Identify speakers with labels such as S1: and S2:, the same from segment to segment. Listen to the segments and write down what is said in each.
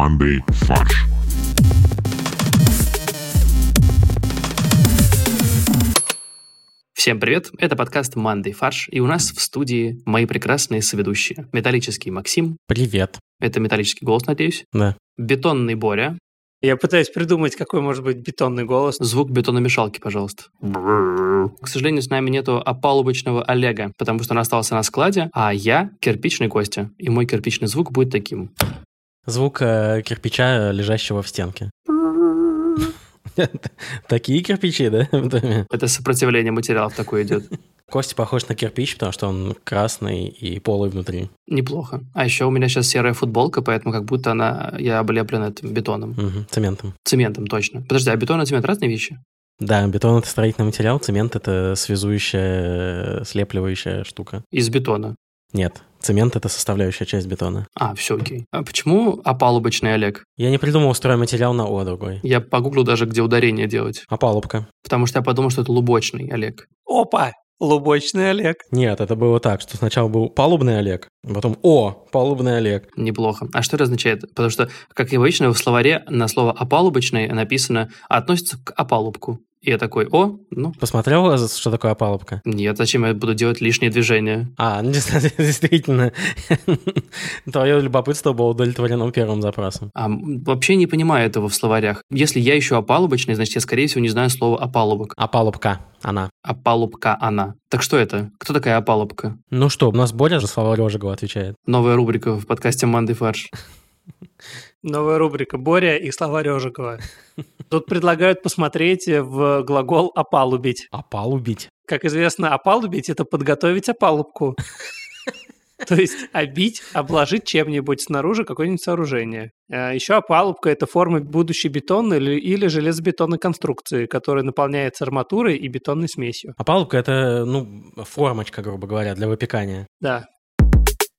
S1: командой «Фарш».
S2: Всем привет, это подкаст «Мандай фарш», и у нас в студии мои прекрасные соведущие. Металлический Максим,
S3: Привет.
S2: это металлический голос, надеюсь.
S3: Да.
S2: Бетонный Боря,
S4: Я пытаюсь придумать, какой может быть бетонный голос.
S2: звук бетономешалки, пожалуйста. К сожалению, с нами нету опалубочного Олега, потому что он остался на складе, а я кирпичный Костя, и мой кирпичный звук будет таким.
S3: Звук э, кирпича, лежащего в стенке. Такие кирпичи, да, в доме?
S2: Это сопротивление материалов такое идет.
S3: Костя похож на кирпич, потому что он красный и полый внутри.
S2: Неплохо. А еще у меня сейчас серая футболка, поэтому как будто она, я облеплен этим бетоном.
S3: Мгм, Цементом.
S2: Цементом, точно. Подожди, а бетон и цемент разные вещи?
S3: Да, бетон — это строительный материал, цемент — это связующая, слепливающая штука.
S2: Из бетона.
S3: Нет, цемент — это составляющая часть бетона.
S2: А, все окей. А почему опалубочный Олег?
S3: Я не придумал стройматериал на О другой.
S2: Я погуглил даже, где ударение делать.
S3: Опалубка.
S2: Потому что я подумал, что это лубочный Олег.
S4: Опа! Лубочный Олег.
S3: Нет, это было так, что сначала был палубный Олег, а потом «О, палубный Олег».
S2: Неплохо. А что это означает? Потому что, как и обычно, в словаре на слово «опалубочный» написано «относится к опалубку». И я такой, о, ну,
S3: Посмотрел, что такое опалубка?
S2: нет, зачем я буду делать лишние движения?
S3: А, ну, действительно, твое любопытство было удовлетворено первым запросом.
S2: А вообще не понимаю этого в словарях. Если я еще опалубочный, значит, я, скорее всего, не знаю слова опалубок.
S3: Опалубка, она.
S2: Опалубка она. Так что это? Кто такая опалубка?
S3: Ну что, у нас Боря же слова Рожегова отвечает.
S2: Новая рубрика в подкасте «Манды фарш».
S4: Новая рубрика «Боря и слова Режикова». Тут предлагают посмотреть в глагол «опалубить».
S3: Опалубить.
S4: Как известно, опалубить – это подготовить опалубку. То есть обить, обложить чем-нибудь снаружи какое-нибудь сооружение. А Еще опалубка – это форма будущей бетонной или, или железобетонной конструкции, которая наполняется арматурой и бетонной смесью.
S3: Опалубка – это, ну, формочка, грубо говоря, для выпекания.
S4: Да.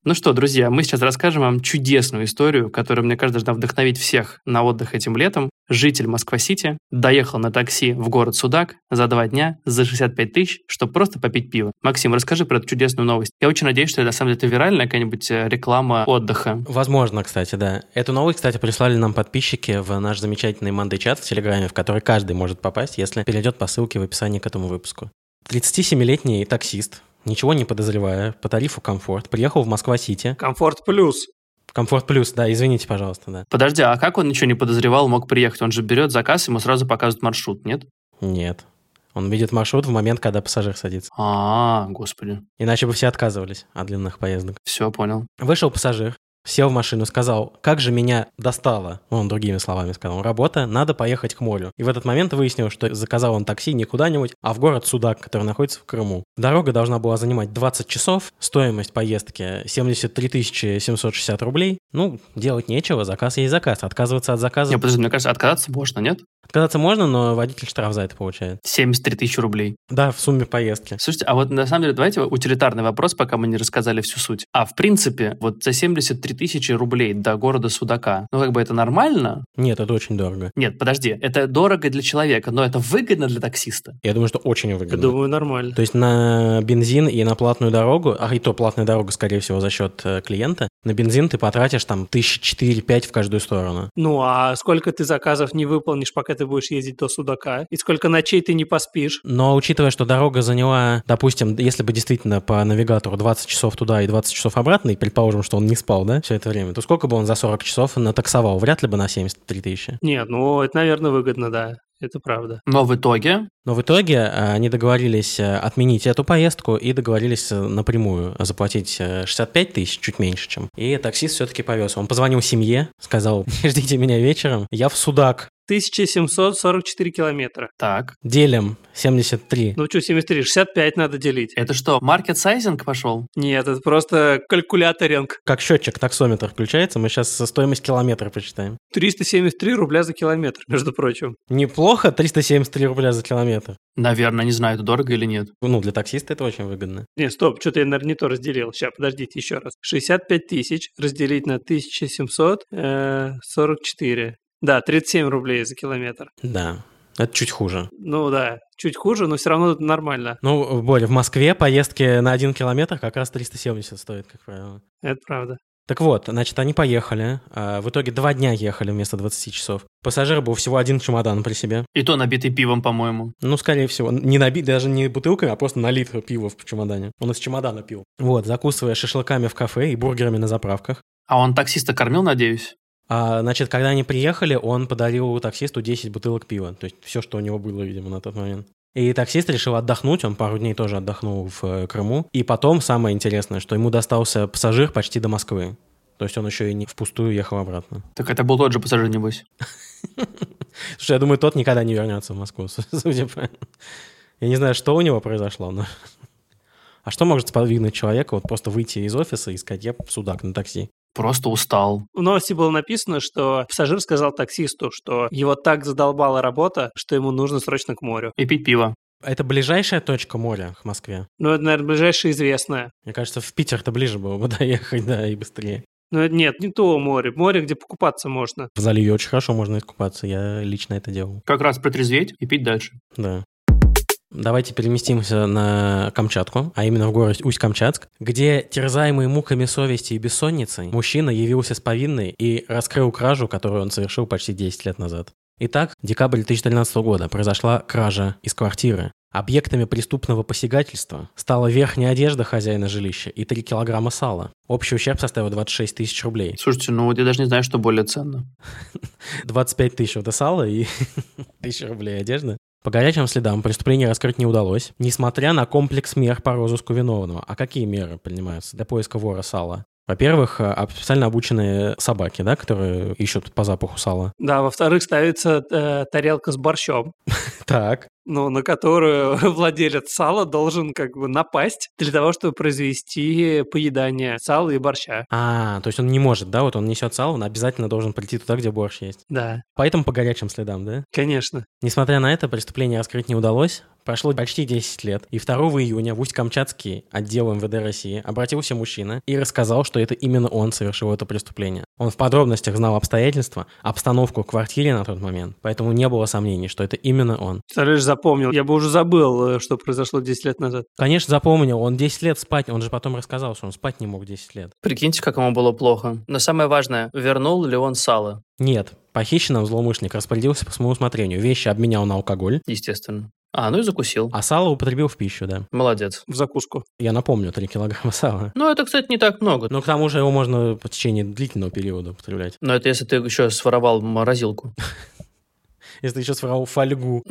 S2: Ну что, друзья, мы сейчас расскажем вам чудесную историю, которая, мне кажется, должна вдохновить всех на отдых этим летом. Житель Москва-Сити доехал на такси в город Судак за два дня за 65 тысяч, чтобы просто попить пиво. Максим, расскажи про эту чудесную новость. Я очень надеюсь, что это, на самом деле это виральная какая-нибудь э, реклама отдыха.
S3: Возможно, кстати, да. Эту новость, кстати, прислали нам подписчики в наш замечательный Мандай чат в Телеграме, в который каждый может попасть, если перейдет по ссылке в описании к этому выпуску. 37-летний таксист, ничего не подозревая, по тарифу комфорт, приехал в Москва-Сити.
S4: Комфорт плюс.
S3: Комфорт плюс, да, извините, пожалуйста, да.
S2: Подожди, а как он ничего не подозревал, мог приехать? Он же берет заказ, ему сразу показывают маршрут, нет?
S3: Нет. Он видит маршрут в момент, когда пассажир садится.
S2: А, господи.
S3: Иначе бы все отказывались от длинных поездок.
S2: Все, понял.
S3: Вышел пассажир, сел в машину, сказал, как же меня достало, он другими словами сказал, работа, надо поехать к морю. И в этот момент выяснил, что заказал он такси не куда-нибудь, а в город Судак, который находится в Крыму. Дорога должна была занимать 20 часов, стоимость поездки 73 760 рублей. Ну, делать нечего, заказ есть заказ. Отказываться от заказа...
S2: Не, подожди, мне кажется, отказаться можно, нет?
S3: Отказаться можно, но водитель штраф за это получает.
S2: 73 тысячи рублей.
S3: Да, в сумме поездки.
S2: Слушайте, а вот на самом деле, давайте утилитарный вопрос, пока мы не рассказали всю суть. А в принципе, вот за 73 тысячи рублей до города Судака, ну как бы это нормально?
S3: Нет, это очень дорого.
S2: Нет, подожди, это дорого для человека, но это выгодно для таксиста.
S3: Я думаю, что очень
S4: Я
S3: выгодно.
S4: думаю, нормально.
S3: То есть на бензин и на платную дорогу, а и то платная дорога, скорее всего, за счет э, клиента, на бензин ты потратишь там тысячи четыре-пять в каждую сторону.
S4: Ну, а сколько ты заказов не выполнишь, пока ты будешь ездить до Судака? И сколько ночей ты не поспишь?
S3: Но учитывая, что дорога заняла, допустим, если бы действительно по навигатору 20 часов туда и 20 часов обратно, и предположим, что он не спал, да, все это время, то сколько бы он за 40 часов натаксовал? Вряд ли бы на 73 тысячи.
S4: Нет, ну, это, наверное, выгодно, да. Это правда.
S2: Но в итоге
S3: Но в итоге э, они договорились э, отменить эту поездку и договорились э, напрямую заплатить э, 65 тысяч, чуть меньше, чем. И таксист все-таки повез. Он позвонил семье, сказал, ждите меня вечером, я в Судак.
S4: 1744 километра.
S2: так.
S3: Делим 73.
S4: Ну что, 73, 65 надо делить.
S2: Это что, маркет сайзинг пошел?
S4: Нет, это просто калькуляторинг.
S3: Как счетчик таксометр включается, мы сейчас стоимость километра посчитаем.
S4: 373 рубля за километр, между прочим.
S3: Неплохо, 373 рубля за километр.
S2: Наверное, не знаю, это дорого или нет.
S3: Ну, для таксиста это очень выгодно.
S4: Не, стоп, что-то я, наверное, не то разделил. Сейчас, подождите еще раз. 65 тысяч разделить на 1744. Да, 37 рублей за километр.
S3: Да, это чуть хуже.
S4: Ну да, чуть хуже, но все равно нормально.
S3: Ну, Боря, в Москве поездки на один километр как раз 370 стоит, как правило.
S4: Это правда.
S3: Так вот, значит, они поехали. а, В итоге два дня ехали вместо 20 часов. Пассажир был всего один чемодан при себе.
S2: И то набитый пивом, по-моему.
S3: Ну, скорее всего, не набит, даже не бутылками, а просто налит пиво в чемодане. Он из чемодана пил. Вот, закусывая шашлыками в кафе и бургерами на заправках.
S2: А он таксиста кормил, надеюсь?
S3: А, значит, когда они приехали, он подарил таксисту 10 бутылок пива. То есть все, что у него было, видимо, на тот момент. И таксист решил отдохнуть, он пару дней тоже отдохнул в э, Крыму. И потом, самое интересное, что ему достался пассажир почти до Москвы. То есть он еще и не впустую ехал обратно.
S2: Так это был тот же пассажир, небось.
S3: Слушай, я думаю, тот никогда не вернется в Москву, судя по... Я не знаю, что у него произошло, но... А что может сподвигнуть человека вот просто выйти из офиса и сказать, я судак на такси?
S2: Просто устал.
S4: В новости было написано, что пассажир сказал таксисту, что его так задолбала работа, что ему нужно срочно к морю.
S2: И пить пиво.
S3: Это ближайшая точка моря к Москве.
S4: Ну, это, наверное, ближайшее известное.
S3: Мне кажется, в Питер-то ближе было бы доехать, да, и быстрее.
S4: Это нет, не то море. Море, где покупаться можно.
S3: В заливе очень хорошо можно искупаться, я лично это делал.
S2: Как раз протрезветь и пить дальше.
S3: Да. Давайте переместимся на Камчатку, а именно в город Усть-Камчатск, где, терзаемый муками совести и бессонницей, мужчина явился с повинной и раскрыл кражу, которую он совершил почти 10 лет назад. Итак, декабрь 2013 года произошла кража из квартиры. Объектами преступного посягательства стала верхняя одежда хозяина жилища и 3 килограмма сала. Общий ущерб составил 26 тысяч рублей.
S2: Слушайте, ну вот я даже не знаю, что более ценно.
S3: 25 тысяч это сало и 1000 рублей одежда. По горячим следам преступление раскрыть не удалось, несмотря на комплекс мер по розыску виновного. А какие меры принимаются для поиска вора сала? Во-первых, э, специально обученные собаки, да, которые ищут по запаху сала.
S4: Да, во-вторых, ставится э, тарелка с борщом,
S3: Так.
S4: Ну, на которую владелец сала должен как бы напасть для того, чтобы произвести поедание сала и борща.
S3: А, то есть он не может, да, вот он несет сало, он обязательно должен прийти туда, где борщ есть.
S4: Да,
S3: Поэтому по горячим следам, да?
S4: конечно.
S3: Несмотря на это, преступление раскрыть не удалось. Прошло почти 10 лет, и 2 июня в Усть-Камчатский отдел МВД России обратился мужчина и рассказал, что это именно он совершил это преступление. Он в подробностях знал обстоятельства, обстановку в квартире на тот момент, поэтому не было сомнений, что это именно он.
S4: Представляешь, запомнил. Я бы уже забыл, э, что произошло 10 лет назад.
S3: Конечно, запомнил, он 10 лет спать, он же потом рассказал, что он спать не мог 10 лет.
S2: Прикиньте, как ему было плохо. Но самое важное, вернул ли он сало?
S3: Нет, похищенным злоумышленник распорядился по своему усмотрению. Вещи обменял на алкоголь,
S2: Естественно. А, ну и закусил.
S3: а сало употребил в пищу, да.
S2: Молодец.
S4: В закуску.
S3: Я напомню, 3 килограмма сала.
S2: Ну, это, кстати, не так много.
S3: Но к тому же его можно по течение длительного периода употреблять.
S2: Но это если ты еще своровал морозилку.
S3: Если ты еще своровал фольгу,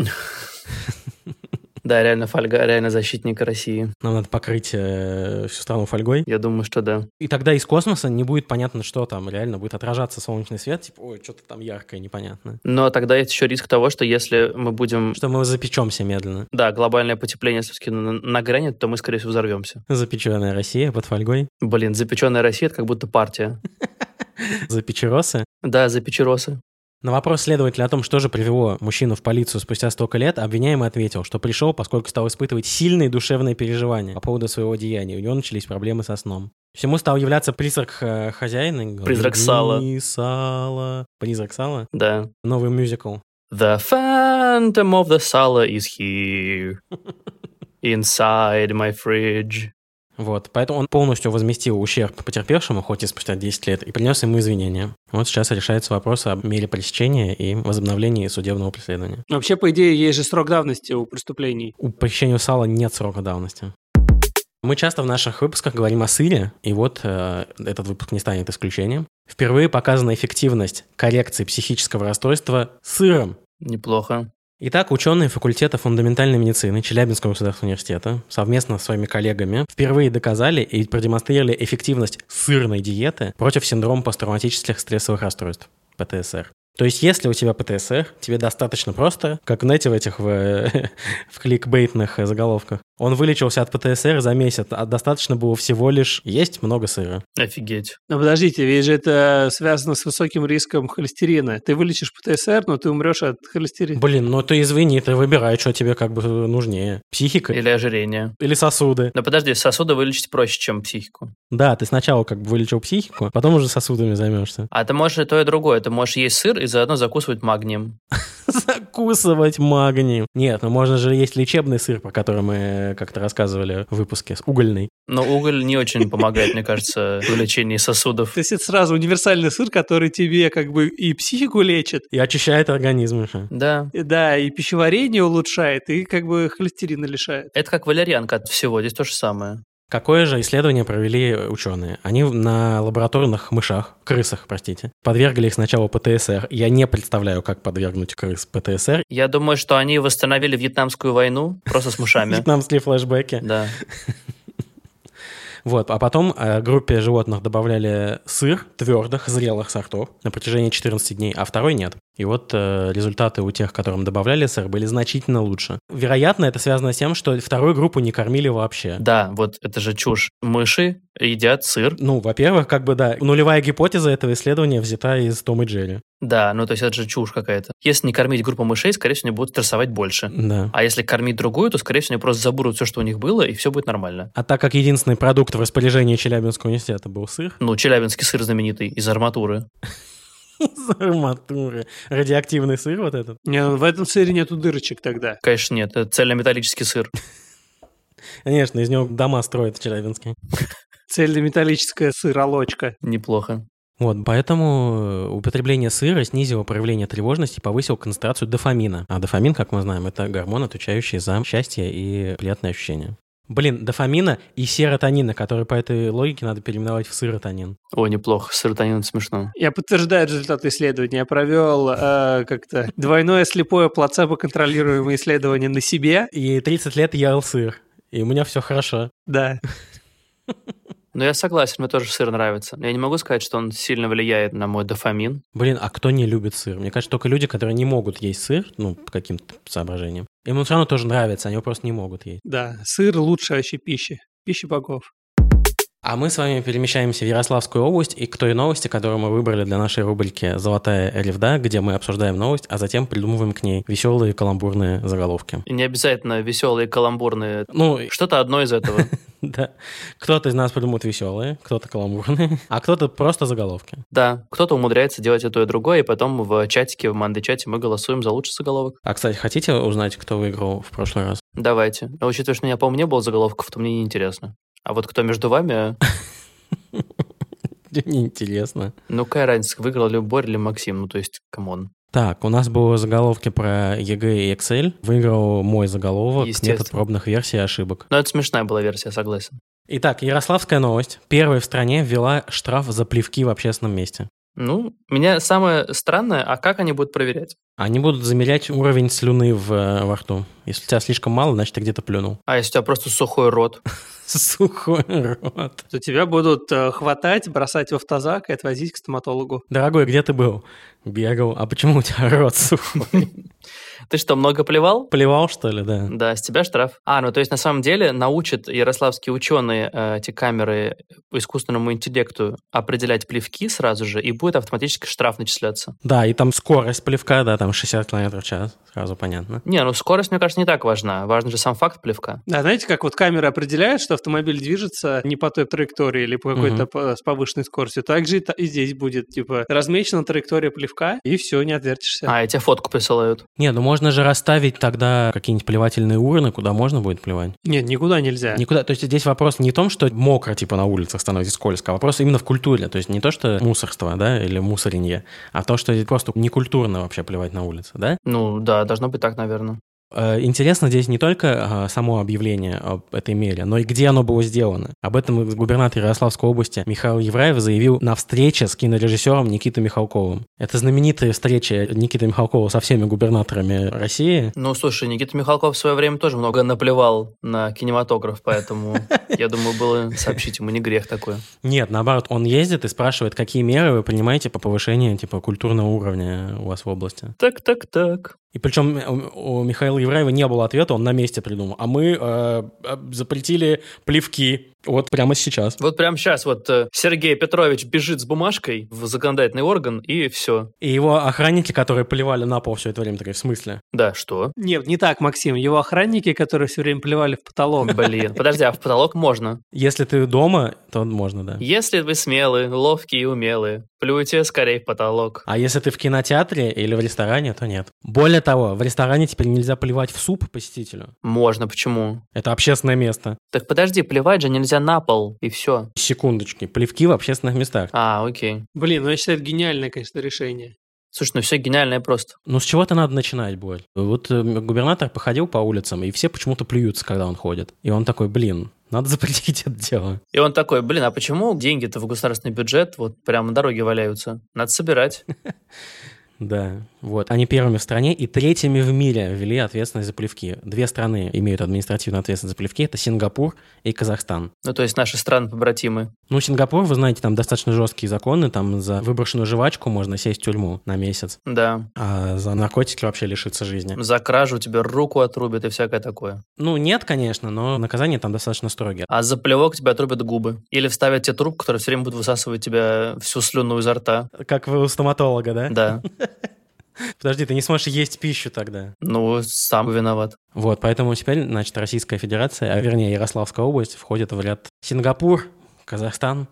S2: Да, реально фольга, реально защитник России.
S3: нам надо покрыть э, всю страну фольгой.
S2: Я думаю, что да.
S3: И тогда из космоса не будет понятно, что там реально будет отражаться солнечный свет. Типа, ой, что-то там яркое, непонятное.
S2: Но тогда есть еще риск того, что если мы будем...
S3: Что мы запечемся медленно.
S2: Да, глобальное потепление все-таки на- нагрянет, то мы, скорее всего, взорвемся.
S3: Запеченная Россия под фольгой.
S2: Блин, запеченная Россия — это как будто партия.
S3: Запечеросы.
S2: Да, запечеросы.
S3: На вопрос следователя о том, что же привело мужчину в полицию спустя столько лет, обвиняемый ответил, что пришел, поскольку стал испытывать сильные душевные переживания по поводу своего деяния. У него начались проблемы со сном. Всему стал являться призрак э, хозяина. говорит,
S2: Призрак сала.
S3: «Верни сало. Призрак сала.
S2: Да.
S3: Новый мюзикл.
S2: The phantom of the sala is here. Inside my fridge.
S3: Вот, поэтому он полностью возместил ущерб потерпевшему, хоть и спустя 10 лет, и принес ему извинения. Вот сейчас решается вопрос о мере пресечения и возобновлении судебного преследования.
S4: Вообще, по идее, есть же срок давности у преступлений.
S3: У похищения сала нет срока давности. Мы часто в наших выпусках говорим о сыре, и вот э, этот выпуск не станет исключением. Впервые показана эффективность коррекции психического расстройства сыром.
S2: Неплохо.
S3: Итак, ученые факультета фундаментальной медицины Челябинского государственного университета совместно с своими коллегами впервые доказали и продемонстрировали эффективность сырной диеты против синдрома посттравматических стрессовых расстройств, ПТСР. То есть, если у тебя ПТСР, тебе достаточно просто, как, знаете, в этих в, в кликбейтных заголовках, он вылечился от ПТСР за месяц, а достаточно было всего лишь есть много сыра.
S2: Офигеть.
S4: Но подождите, ведь же это связано с высоким риском холестерина. Ты вылечишь ПТСР, но ты умрешь от холестерина.
S3: Блин, ну ты извини, ты выбирай, что тебе как бы нужнее. Психика
S2: Или ожирение.
S3: или сосуды.
S2: Но подожди, сосуды вылечить проще, чем психику.
S3: Да, ты сначала как бы вылечил психику, потом уже сосудами займешься.
S2: А ты можешь и то, и другое. Ты можешь есть сыр и заодно закусывать магнием.
S3: закусывать магнием. Нет, ну можно же есть лечебный сыр, про который мы как-то рассказывали в выпуске, с угольный.
S2: Но уголь не очень помогает, мне кажется, в лечении сосудов.
S4: То есть это сразу универсальный сыр, который тебе как бы и психику лечит,
S3: И очищает организм еще.
S2: Да.
S4: и, да, и пищеварение улучшает, и как бы холестерина лишает.
S2: Это как валерьянка от всего, здесь то же самое.
S3: Какое же исследование провели ученые? Они на лабораторных мышах, крысах, простите, подвергли их сначала ПТСР. Я не представляю, как подвергнуть крыс ПТСР.
S2: Я думаю, что они восстановили Вьетнамскую войну просто с мышами.
S3: Вьетнамские флешбеки.
S2: Да.
S3: Вот, а потом э, группе животных добавляли сыр твердых, зрелых сортов на протяжении 14 дней, а второй нет. И вот э, результаты у тех, которым добавляли сыр, были значительно лучше. Вероятно, это связано с тем, что вторую группу не кормили вообще.
S2: Да, вот это же чушь. Мыши едят сыр.
S3: Ну, во-первых, как бы да, нулевая гипотеза этого исследования взята из Том и Джерри.
S2: Да, ну то есть это же чушь какая-то. Если не кормить группу мышей, скорее всего, они будут стрессовать больше.
S3: Да.
S2: А если кормить другую, то, скорее всего, они просто забудут все, что у них было, и все будет нормально.
S3: А так как единственный продукт в распоряжении Челябинского университета был сыр,
S2: Ну, челябинский сыр знаменитый из арматуры.
S3: из арматуры, радиоактивный сыр вот этот.
S4: Не, ну в этом сыре нету дырочек тогда.
S2: Конечно, нет, это цельнометаллический сыр.
S3: Конечно, из него дома строят в Челябинске.
S4: Цельнометаллическая сыролочка.
S2: Неплохо.
S3: Вот, поэтому э, употребление сыра снизило проявление тревожности и повысило концентрацию дофамина. А дофамин, как мы знаем, это гормон, отвечающий за счастье и приятные ощущения. Блин, дофамина и серотонина, который по этой логике надо переименовать в сыротонин.
S2: О, неплохо, серотонин смешно.
S4: Я подтверждаю результаты исследования. Я провел э, как-то двойное слепое плацебо-контролируемое исследование на себе.
S3: И 30 лет я ел сыр. И у меня все хорошо.
S4: Да.
S2: Но я согласен, мне тоже сыр нравится. Я не могу сказать, что он сильно влияет на мой дофамин.
S3: Блин, а кто не любит сыр? Мне кажется, только люди, которые не могут есть сыр, ну, по каким-то соображениям. Им он все равно тоже нравится, они его просто не могут есть.
S4: Да, сыр лучшая вообще пища. Пища богов.
S3: А мы с вами перемещаемся в Ярославскую область и к той новости, которую мы выбрали для нашей рубрики «Золотая ревда», где мы обсуждаем новость, а затем придумываем к ней веселые каламбурные заголовки.
S2: И не обязательно веселые, каламбурные.
S3: Ну,
S2: Что-то одно из этого.
S3: да. Кто-то из нас придумает веселые, кто-то каламбурные, а кто-то просто заголовки.
S2: Да, кто-то умудряется делать и то, и другое, и потом в чатике, в Манды-чате мы голосуем за лучший заголовок.
S3: А, кстати, хотите узнать, кто выиграл в прошлый раз?
S2: Давайте. А учитывая, что у меня, по-моему, не было заголовков, то мне не интересно. А вот кто между вами,
S3: Неинтересно.
S2: ну какая разница, выиграл ли Боря или Максим, ну то есть, come on.
S3: Так, у нас было заголовки про ЕГЭ и Excel. Выиграл мой заголовок. «Метод пробных версий и ошибок».
S2: Ну это смешная была версия, согласен.
S3: Итак, Ярославская новость. Первая в стране ввела штраф за плевки в общественном месте.
S2: Ну, меня самое странное, а как они будут проверять?
S3: Они будут замерять уровень слюны в, э, во рту. Если у тебя слишком мало, значит, ты где-то плюнул.
S2: А если у тебя просто сухой рот?
S3: Сухой рот.
S4: То тебя будут э, хватать, бросать в автозак и отвозить к стоматологу.
S3: Дорогой, где ты был? Бегал. А почему у тебя рот сухой?
S2: Ты что, много плевал?
S3: Плевал, что ли, да?
S2: Да, с тебя штраф. А, ну то есть на самом деле научат ярославские ученые э, эти камеры по искусственному интеллекту определять плевки сразу же, и будет автоматически штраф начисляться.
S3: Да, и там скорость плевка, да, там 60 км в час, сразу понятно.
S2: Не, ну скорость, мне кажется, не так важна. Важен же сам факт плевка.
S4: Да, знаете, как вот камера определяет, что автомобиль движется не по той траектории или по какой-то по- с повышенной скоростью, так же и, и здесь будет, типа, размечена траектория плевка, и все, не отвертишься.
S2: А, и тебе фотку присылают.
S3: Не, ну можно же расставить тогда какие-нибудь плевательные урны, куда можно будет плевать.
S4: Нет, никуда нельзя.
S3: Никуда. То есть здесь вопрос не в том, что мокро, типа, на улицах становится скользко, а вопрос именно в культуре. То есть не то, что мусорство, да, или мусоренье, а то, что просто некультурно вообще плевать на улице, да?
S2: Ну да, должно быть так, наверное.
S3: Э, Интересно здесь не только а, само объявление об этой мере, но и где оно было сделано. Об этом губернатор Ярославской области Михаил Евраев заявил на встрече с кинорежиссером Никитой Михалковым. Это знаменитая встреча Никиты Михалкова со всеми губернаторами России.
S2: Ну, слушай, Никита Михалков в свое время тоже много наплевал на кинематограф, поэтому я думаю, было сообщить ему не грех такое.
S3: Нет, наоборот, он ездит и спрашивает, какие меры вы принимаете по повышению типа культурного уровня у вас в области.
S2: Так, так, так.
S3: И причем у, у Михаила Евраева не было ответа, он на месте придумал. А мы э, э, запретили плевки. Вот прямо сейчас.
S2: Вот прямо сейчас вот э, Сергей Петрович бежит с бумажкой в законодательный орган, и все.
S3: И его охранники, которые поливали на пол все это время, такие, в смысле?
S2: Да, что?
S4: Нет, не так, Максим. Его охранники, которые все время плевали в потолок.
S2: Блин, подожди, а в потолок можно?
S3: Если ты дома, то можно, да.
S2: Если вы смелые, ловкие и умелые, плюйте скорее в потолок.
S3: А если ты в кинотеатре или в ресторане, то нет. Более того, в ресторане теперь нельзя плевать в суп посетителю.
S2: Можно, почему?
S3: Это общественное место.
S2: Так подожди, плевать же нельзя на пол, и все.
S3: Секундочки. Плевки в общественных местах.
S2: А, окей.
S4: Блин, ну я считаю, это гениальное, конечно, решение.
S2: Слушай, ну все гениальное просто.
S3: Ну, с чего-то надо начинать будет. Вот э, губернатор походил по улицам, и все почему-то плюются, когда он ходит. И он такой, блин, надо запретить это дело.
S2: И он такой, блин, а почему деньги-то в государственный бюджет вот прямо на дороге валяются? Надо собирать.
S3: Да, вот. Они первыми в стране и третьими в мире ввели ответственность за плевки. Две страны имеют административную ответственность за плевки. Это Сингапур и Казахстан.
S2: Ну, то есть наши страны-побратимы.
S3: Ну, Сингапур, вы знаете, там достаточно жесткие законы. Там за выброшенную жвачку можно сесть в тюрьму на месяц.
S2: Да.
S3: А за наркотики вообще лишиться жизни.
S2: За кражу тебе руку отрубят и всякое такое.
S3: Ну, нет, конечно, но наказания там достаточно строгие.
S2: А за плевок тебе отрубят губы. Или вставят тебе трубку, которая все время будет высасывать тебя всю слюну изо рта.
S3: Как вы у стоматолога, да?
S2: Да.
S3: Подожди, ты не сможешь есть пищу тогда.
S2: Ну, сам виноват.
S3: Вот, поэтому теперь, значит, Российская Федерация, а вернее Ярославская область, входит в ряд Сингапур, Казахстан,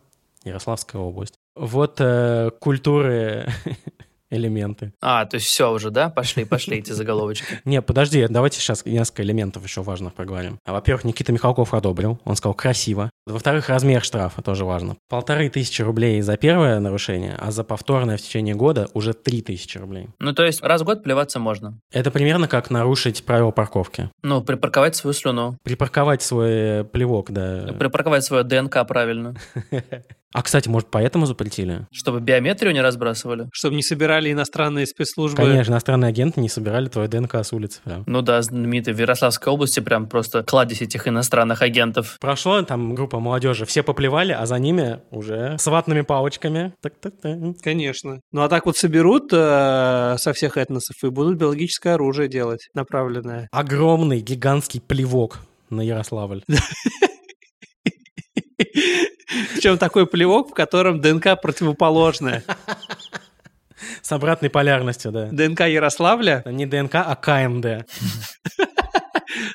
S3: Ярославская область. Вот э, культуры элементы.
S2: А, то есть все уже, да? Пошли, пошли эти заголовочки.
S3: Не, подожди, давайте сейчас несколько элементов еще важных поговорим. А, Во-первых, Никита Михалков одобрил, он сказал красиво. Во-вторых, размер штрафа тоже важно. Полторы тысячи рублей за первое нарушение, а за повторное в течение года уже три тысячи рублей.
S2: Ну, то есть раз в год плеваться можно.
S3: Это примерно как нарушить правила парковки.
S2: Ну, припарковать свою слюну.
S3: Припарковать свой э, плевок, да.
S2: Припарковать свое ДНК правильно.
S3: А, кстати, может, поэтому запретили?
S2: Чтобы биометрию не разбрасывали.
S4: Чтобы не собирали иностранные спецслужбы.
S3: Конечно, иностранные агенты не собирали твой ДНК с улицы прям.
S2: Ну да, знаменитый в Ярославской области прям просто кладезь этих иностранных агентов.
S3: Прошло там группа молодежи, все поплевали, а за ними уже с ватными палочками. Так-так-так.
S4: Конечно. Ну а так вот соберут э, со всех этносов и будут биологическое оружие делать, направленное.
S3: Огромный гигантский плевок на Ярославль.
S4: Причем такой плевок, в котором ДНК противоположная.
S3: С обратной полярностью, да.
S4: ДНК Ярославля.
S3: Не ДНК, а КМД.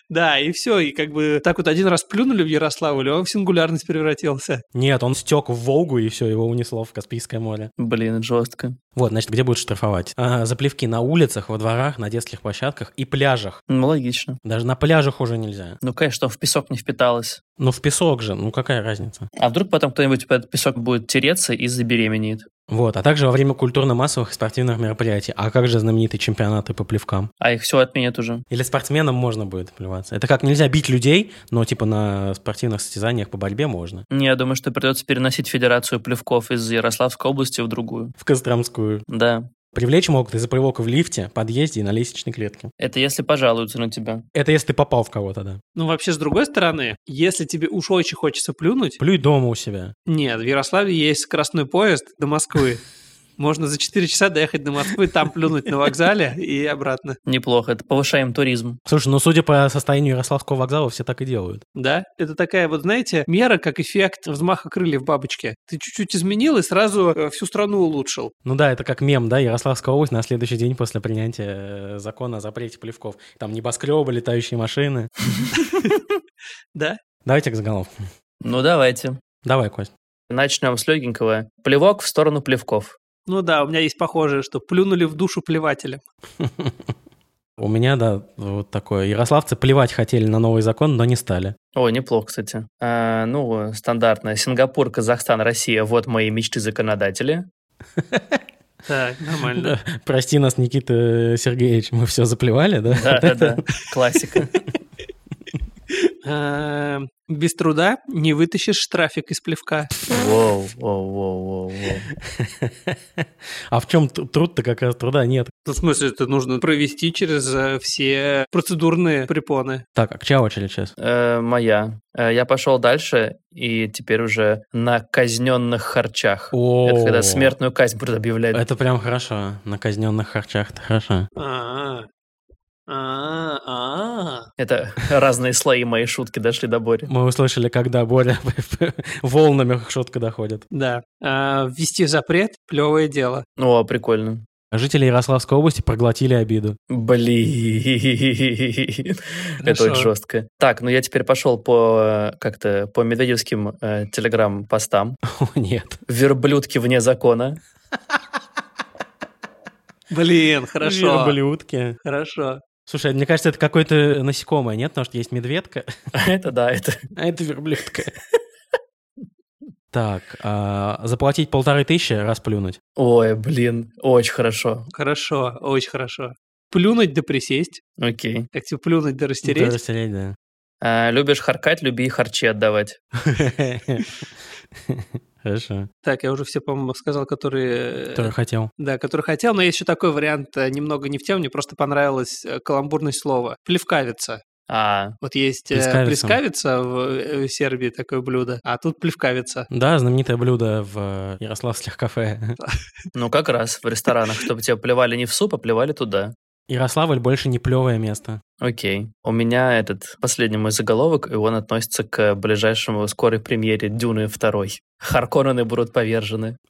S4: Да, и все. И как бы так вот один раз плюнули в Ярославль, он в сингулярность превратился.
S3: Нет, он стек в Волгу, и все, его унесло в Каспийское море.
S2: Блин, жестко.
S3: Вот, значит, где будут штрафовать? А, за плевки на улицах, во дворах, на детских площадках и пляжах.
S2: Ну, логично.
S3: Даже на пляжах уже нельзя.
S2: Ну, конечно, в песок не впиталось.
S3: Ну, в песок же, ну какая разница?
S2: А вдруг потом кто-нибудь по этот песок будет тереться и забеременеет?
S3: Вот, а также во время культурно-массовых и спортивных мероприятий. А как же знаменитые чемпионаты по плевкам?
S2: А их все отменят уже.
S3: Или спортсменам можно будет плеваться? Это как, нельзя бить людей, но типа на спортивных состязаниях по борьбе можно.
S2: Не, я думаю, что придется переносить федерацию плевков из Ярославской области в другую.
S3: В Костромскую.
S2: Да.
S3: Привлечь могут из-за плевок в лифте, подъезде и на лестничной клетке.
S2: Это если пожалуются на тебя.
S3: Это если ты попал в кого-то, да.
S4: Ну, вообще, с другой стороны, если тебе уж очень хочется плюнуть...
S3: Плюй дома у себя.
S4: Нет, в Ярославле есть скоростной поезд до Москвы. Можно за 4 часа доехать до Москвы, там плюнуть на вокзале и обратно.
S2: Неплохо, это повышаем туризм.
S3: Слушай, ну судя по состоянию Ярославского вокзала, все так и делают.
S4: Да, это такая вот, знаете, мера, как эффект взмаха крыльев бабочки. Ты чуть-чуть изменил и сразу э, всю страну улучшил.
S3: Ну да, это как мем, да, Ярославская область на следующий день после принятия э, закона о запрете плевков. Там небоскребы, летающие машины.
S4: Да?
S3: Давайте к заголовку.
S2: Ну, давайте.
S3: Давай, Кость.
S2: Начнем с легенького. Плевок в сторону плевков.
S4: Ну да, у меня есть похожее, что плюнули в душу плевателям.
S3: У меня, да, вот такое. Ярославцы плевать хотели на новый закон, но не стали.
S2: Ой, неплохо, кстати. А, ну, стандартно. Сингапур, Казахстан, Россия. Вот мои мечты законодатели.
S4: Так, нормально.
S3: Прости нас, Никита Сергеевич, мы все заплевали, да?
S2: Да-да-да, классика.
S4: Без труда не вытащишь штрафик из плевка.
S2: Воу, воу, воу, воу, воу.
S3: А в чем труд-то как раз труда нет?
S4: Ну, в смысле, это нужно провести через э, все процедурные препоны.
S3: Так, а чья очередь сейчас?
S2: Э, Моя. Э, Я пошел дальше, и теперь уже на казненных харчах.
S3: О,
S2: Это когда смертную казнь будут объявлять.
S3: Это прям хорошо. На казненных харчах это хорошо.
S4: А, А, а.
S2: Это разные слои моей шутки дошли до Бори.
S3: Мы услышали, когда Боря волнами шутка доходит.
S4: Да. А, Ввести запрет – плевое дело.
S2: О, прикольно.
S3: Жители Ярославской области проглотили обиду.
S2: Блин, это очень жестко. Так, ну я теперь пошел по как-то по медведевским э, телеграм-постам.
S3: О, нет.
S2: Верблюдки вне закона.
S4: Блин, хорошо.
S3: Верблюдки.
S4: Хорошо.
S3: Слушай, мне кажется, это какое-то насекомое, нет? Потому что есть медведка,
S2: Это да, это
S3: а это верблюдка. Так, а, заплатить полторы тысячи, расплюнуть.
S2: Ой, блин, очень хорошо.
S4: Хорошо, очень хорошо. Плюнуть да присесть.
S2: Окей.
S4: Как тебе плюнуть да
S3: Да,
S4: растереть?
S3: растереть, да.
S2: А, любишь харкать, люби и харчи отдавать.
S3: Хорошо.
S4: Так, я уже все, по-моему, сказал, которые...
S3: Который хотел.
S4: Да, который хотел, но есть еще такой вариант, э, немного не в тему, мне просто понравилось э, каламбурное слово. Плевкавица.
S2: А,
S4: Вот есть э,
S3: Плескавица.
S4: плескавица в э, Сербии, такое блюдо, а тут плевкавица.
S3: Да, знаменитое блюдо в э, ярославских кафе.
S2: ну как раз в ресторанах, чтобы тебя плевали не в суп, а плевали туда.
S3: Ярославль больше не плевое место.
S2: Окей. У меня этот последний мой заголовок, и он относится к ближайшему скорой премьере Дюны 2. Харконнены будут повержены.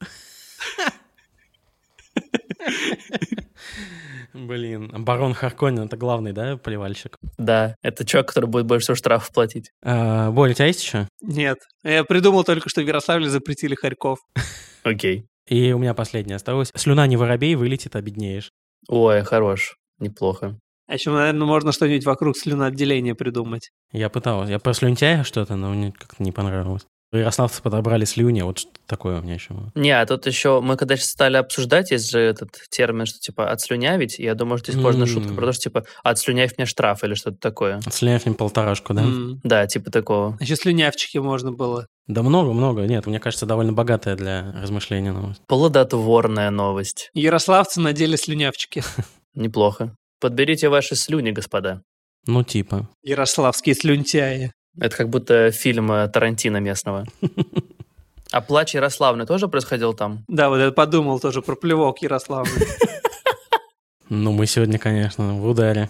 S3: Блин, барон Харконин это главный, да, поливальщик?
S2: Да, это человек, который будет больше всего штрафов платить.
S3: А, Боря, у тебя есть еще?
S4: Нет, я придумал только, что в Ярославле запретили хорьков.
S2: Окей.
S3: И у меня последнее осталось. Слюна не воробей, вылетит, обеднеешь.
S2: Ой, хорош. Неплохо.
S4: А еще, наверное, можно что-нибудь вокруг слюноотделения придумать.
S3: Я пытался. Я про слюнтяя что-то, но мне как-то не понравилось. Ярославцы подобрали слюни, вот что такое у меня еще было.
S2: Не, а тут еще, мы когда сейчас стали обсуждать, есть же этот термин, что типа отслюнявить, я думаю, что использована
S3: М.
S2: шутка про то, что типа отслюнявь мне штраф или что-то такое.
S3: Слюнявь мне полторашку, да?
S4: М.
S2: Да, типа такого.
S4: Еще слюнявчики можно было.
S3: Да много-много. Нет, мне кажется, довольно богатая для размышления новость.
S2: Плодотворная новость.
S4: Ярославцы надели слюнявчики.
S2: Неплохо. Подберите ваши слюни, господа.
S3: Ну, типа.
S4: Ярославские слюнтяи.
S2: Это как будто фильм э, Тарантино местного. А плач Ярославны тоже происходил там?
S4: Да, вот я подумал тоже про плевок Ярославный.
S3: Ну, мы сегодня, конечно, в ударе.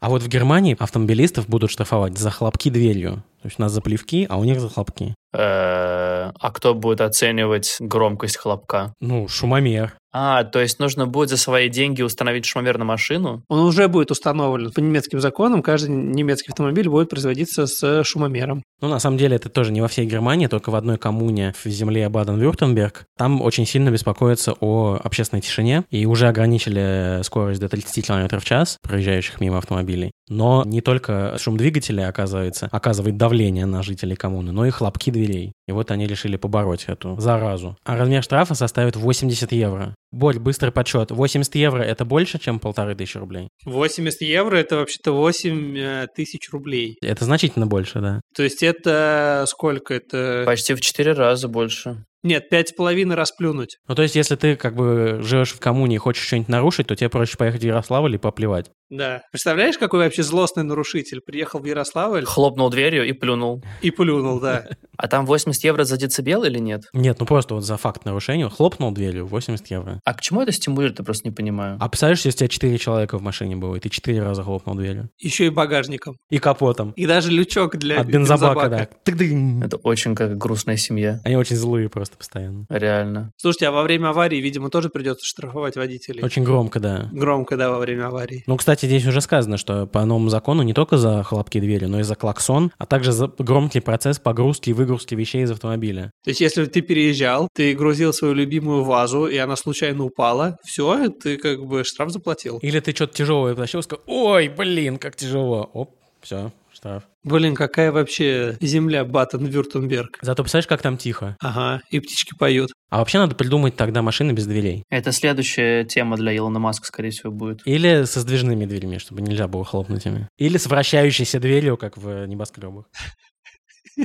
S3: А вот в Германии автомобилистов будут штрафовать за хлопки дверью. То есть у нас за плевки, а у них за хлопки.
S2: Э, А кто будет оценивать громкость хлопка?
S3: Ну, шумомер.
S2: А, то есть нужно будет за свои деньги установить шумомер на машину?
S4: Он уже будет установлен. По немецким законам каждый немецкий автомобиль будет производиться с шумомером.
S3: Ну, на самом деле, это тоже не во всей Германии, только в одной коммуне в земле Баден-Вюртемберг. Там очень сильно беспокоятся о общественной тишине и уже ограничили скорость до 30 км в час проезжающих мимо автомобилей. Но не только шум двигателя, оказывается, оказывает давление на жителей коммуны, но и хлопки дверей. И вот они решили побороть эту заразу. А размер штрафа составит 80 евро. Борь, быстрый подсчет. 80 евро – это больше, чем полторы тысячи рублей?
S4: 80 евро – это вообще-то 8 э, тысяч рублей.
S3: Это значительно больше, да.
S4: То есть это сколько? Это...
S2: Почти в четыре раза больше.
S4: Нет, пять с половиной расплюнуть.
S3: Ну, то есть, если ты как бы живешь в коммуне и хочешь что-нибудь нарушить, то тебе проще поехать в Ярославль и поплевать.
S4: Да. Представляешь, какой вообще злостный нарушитель? Приехал в Ярославль
S2: Хлопнул дверью и плюнул.
S4: и плюнул, да.
S2: А там 80 евро за децибел или нет?
S3: Нет, ну просто вот за факт нарушения хлопнул дверью 80 евро.
S2: А к чему это стимулирует, я просто не понимаю.
S3: А представляешь, если у тебя 4 человека в машине было, и ты 4 раза хлопнул дверью.
S4: Еще и багажником.
S3: И капотом.
S4: И даже лючок для
S3: От бензобака, да. Тык-дынь.
S2: Это очень как грустная семья.
S3: Они очень злые просто постоянно.
S2: Реально.
S4: Слушайте, а во время аварии, видимо, тоже придется штрафовать водителей.
S3: Очень громко, да.
S4: Громко, да, во время аварии.
S3: Ну, кстати, здесь уже сказано, что по новому закону не только за хлопки двери, но и за клаксон, а также за громкий процесс погрузки и выгрузки вещей из автомобиля.
S4: То есть, если ты переезжал, ты грузил свою любимую вазу, и она случайно упала, все, ты как бы штраф заплатил.
S3: Или ты что-то тяжелое потащил, сказал, ой, блин, как тяжело. Оп, все, штраф.
S4: Блин, какая вообще земля Баттен-Вюртемберг.
S3: Зато представляешь, как там тихо.
S4: Ага, и птички поют.
S3: А вообще надо придумать тогда машины без дверей.
S2: Это следующая тема для Илона Маска, скорее всего, будет.
S3: Или со сдвижными дверями, чтобы нельзя было хлопнуть ими. Или с вращающейся дверью, как в небоскребах.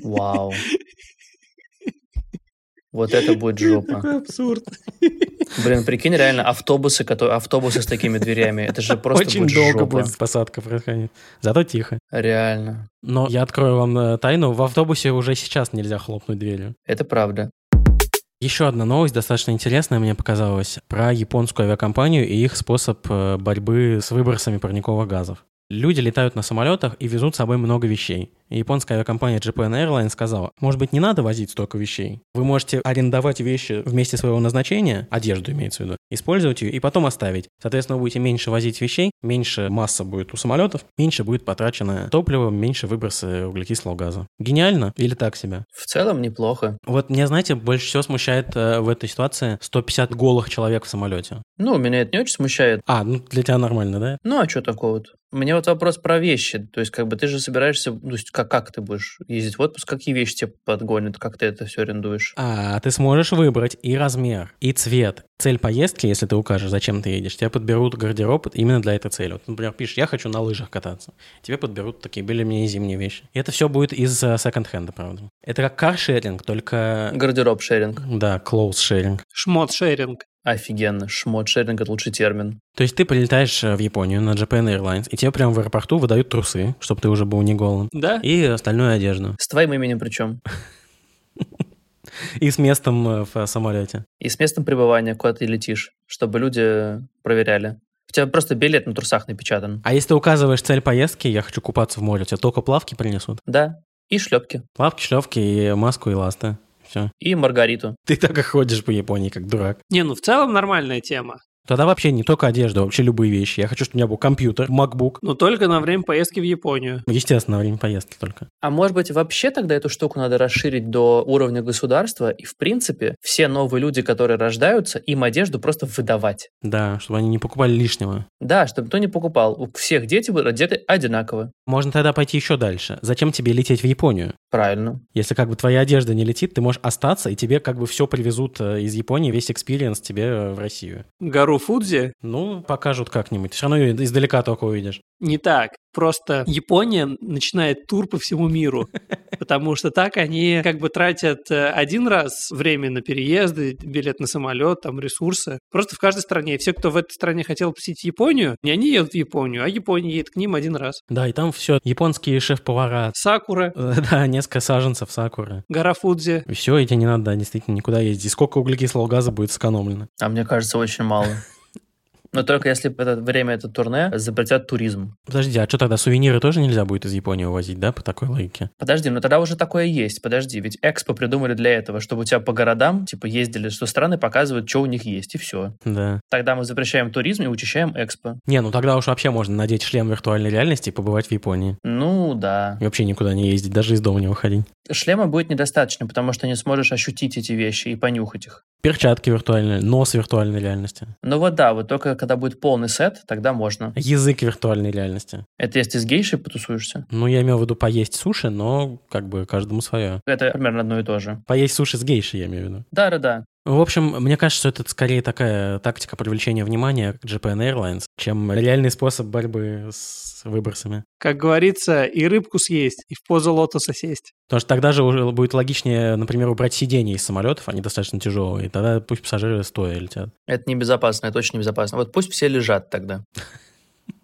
S2: Вау. Вот это будет жопа.
S4: Какой абсурд.
S2: Блин, прикинь, реально, автобусы, которые, автобусы с такими дверями, это же просто
S3: Очень
S2: будет
S3: долго
S2: жопа.
S3: будет посадка происходить. Зато тихо.
S2: Реально.
S3: Но я открою вам э, тайну, в автобусе уже сейчас нельзя хлопнуть дверью.
S2: Это правда.
S3: Еще одна новость, достаточно интересная, мне показалась, про японскую авиакомпанию и их способ э, борьбы с выбросами парниковых газов. Люди летают на самолетах и везут с собой много вещей. И японская авиакомпания Japan Airlines сказала, может быть, не надо возить столько вещей. Вы можете арендовать вещи вместе своего назначения, одежду имеется в виду, использовать ее и потом оставить. Соответственно, вы будете меньше возить вещей, меньше масса будет у самолетов, меньше будет потрачено топливо, меньше выбросы углекислого газа. Гениально или так себе?
S2: В целом неплохо.
S3: Вот меня, знаете, больше всего смущает э, в этой ситуации 150 голых человек в самолете.
S2: Ну, меня это не очень смущает.
S3: А, ну для тебя нормально, да?
S2: Ну, а что такого-то? Мне вот вопрос про вещи. То есть, как бы ты же собираешься, то есть, как, как ты будешь ездить в отпуск, какие вещи тебе подгонят, как ты это все арендуешь?
S3: А, ты сможешь выбрать и размер, и цвет. Цель поездки, если ты укажешь, зачем ты едешь, тебе подберут гардероб именно для этой цели. Вот, например, пишешь, я хочу на лыжах кататься. Тебе подберут такие более-менее зимние вещи. И это все будет из э, секонд-хенда, правда. Это как каршеринг, только...
S2: Гардероб-шеринг.
S3: Да, клоус-шеринг.
S4: Шмот-шеринг.
S2: Офигенно. Шмот-шеринг — это лучший термин.
S3: То есть ты прилетаешь э, в Японию на Japan Airlines, и тебе прямо в аэропорту выдают трусы, чтобы ты уже был не голым,
S4: Да?
S3: и остальную одежду.
S2: С твоим именем причем.
S3: И с местом э, в самолете.
S2: И с местом пребывания, куда ты летишь, чтобы люди проверяли. У тебя просто билет на трусах напечатан.
S3: А если ты указываешь цель поездки, я хочу купаться в море, тебе только плавки принесут?
S2: Да. И шлепки.
S3: Плавки, шлевки и маску и ласты. Все.
S2: И Маргариту.
S3: Ты так и ходишь по Японии, как дурак.
S4: Не, ну в целом нормальная тема.
S3: Тогда вообще не только одежда, вообще любые вещи. Я хочу, чтобы у меня был компьютер, MacBook.
S4: Но только на время поездки в Японию.
S3: Естественно, во время поездки только.
S2: А может быть, вообще тогда эту штуку надо расширить до уровня государства, и, в принципе, все новые люди, которые рождаются, им одежду просто выдавать.
S3: Да, чтобы они не покупали лишнего.
S2: Да, чтобы никто не покупал. У всех дети будут одеты одинаково.
S3: Можно тогда пойти еще дальше. Зачем тебе лететь в Японию?
S2: Правильно.
S3: Если как бы твоя одежда не летит, ты можешь остаться, и тебе как бы все привезут э, из Японии, весь experience тебе э, в Россию.
S4: Гору Фудзи
S3: Ну, покажут как-нибудь. Все равно ее издалека только увидишь.
S4: не так. Просто Япония начинает тур по всему миру. Потому что так они как бы тратят э, один раз время на переезды, билет на самолет, там ресурсы. Просто в каждой стране. И все, кто в этой стране хотел посетить Японию, не они едут в Японию, а Япония едет к ним один раз.
S3: Да, и там все. Японские шеф-повара.
S4: Сакура,
S3: Да, несколько саженцев сакуры.
S4: гора Фудзи.
S3: И все, и тебе не надо да, действительно никуда ездить. И сколько углекислого газа будет сэкономлено?
S2: А мне кажется, очень мало. Но только если в это время это турне запретят туризм.
S3: Подожди, а что тогда, сувениры тоже нельзя будет из Японии увозить, да, по такой логике?
S2: Подожди, ну тогда уже такое есть. Подожди, ведь Экспо придумали для этого, чтобы у тебя по городам, типа, ездили, что страны показывают, что у них есть, и все.
S3: Да.
S2: Тогда мы запрещаем туризм и учащаем Экспо.
S3: Не, ну тогда уж вообще можно надеть шлем виртуальной реальности и побывать в Японии.
S2: Ну, да.
S3: И вообще никуда не ездить, даже из дома не выходить.
S2: Шлема будет недостаточно, потому что не сможешь ощутить эти вещи и понюхать их.
S3: Перчатки виртуальные, нос виртуальной реальности.
S2: Ну вот да, вот только когда будет полный сет, тогда можно.
S3: Язык виртуальной реальности.
S2: Это если с гейшей потусуешься.
S3: Ну, я имел в виду поесть суши, но как бы каждому свое.
S2: Это примерно одно и то же.
S3: Поесть суши с гейшей, я имею в виду.
S2: Да-да-да.
S3: В общем, мне кажется, что это скорее такая тактика привлечения внимания к Japan Airlines, чем реальный способ борьбы с выбросами.
S4: Как говорится, и рыбку съесть, и в позу лотоса сесть.
S3: Потому что тогда же уже будет логичнее, например, убрать сиденья из самолетов, они достаточно тяжелые, и тогда пусть пассажиры стоя летят
S2: Это небезопасно, это очень небезопасно. Вот пусть все лежат тогда.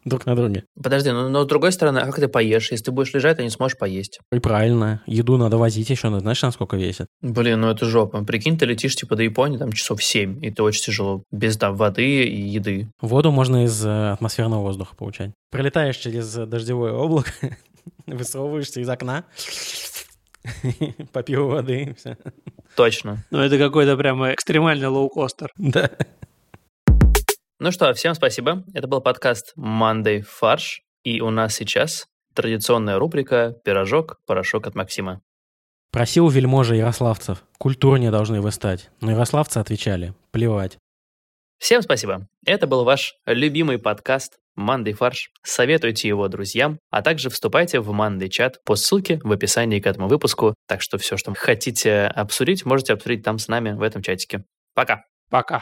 S3: Друг на друге.
S2: Подожди, ну, но с другой стороны, а как ты поешь? Если ты будешь лежать, ты не сможешь поесть.
S3: И правильно, еду надо возить еще, ну, знаешь, насколько весит?
S2: Блин, ну это жопа. Прикинь, ты летишь типа до Японии там часов 7, и это очень тяжело. Без там воды и еды.
S3: Воду можно из э, атмосферного воздуха получать. Пролетаешь через дождевое облако, высовываешься из окна, попил воды, и все.
S2: Точно.
S4: Ну, это какой-то прямо экстремальный лоукостер.
S3: Да.
S2: Ну что, всем спасибо. Это был подкаст Monday Фарш. И у нас сейчас традиционная рубрика «Пирожок, порошок от Максима».
S3: Просил вельможа ярославцев, культурнее должны вы стать. Но ярославцы отвечали, плевать.
S2: Всем спасибо. Это был ваш любимый подкаст Мандай Фарш. Советуйте его друзьям, а также вступайте в Мандай чат по ссылке в описании к этому выпуску. Так что все, что хотите обсудить, можете обсудить там с нами в этом чатике. Пока.
S4: Пока.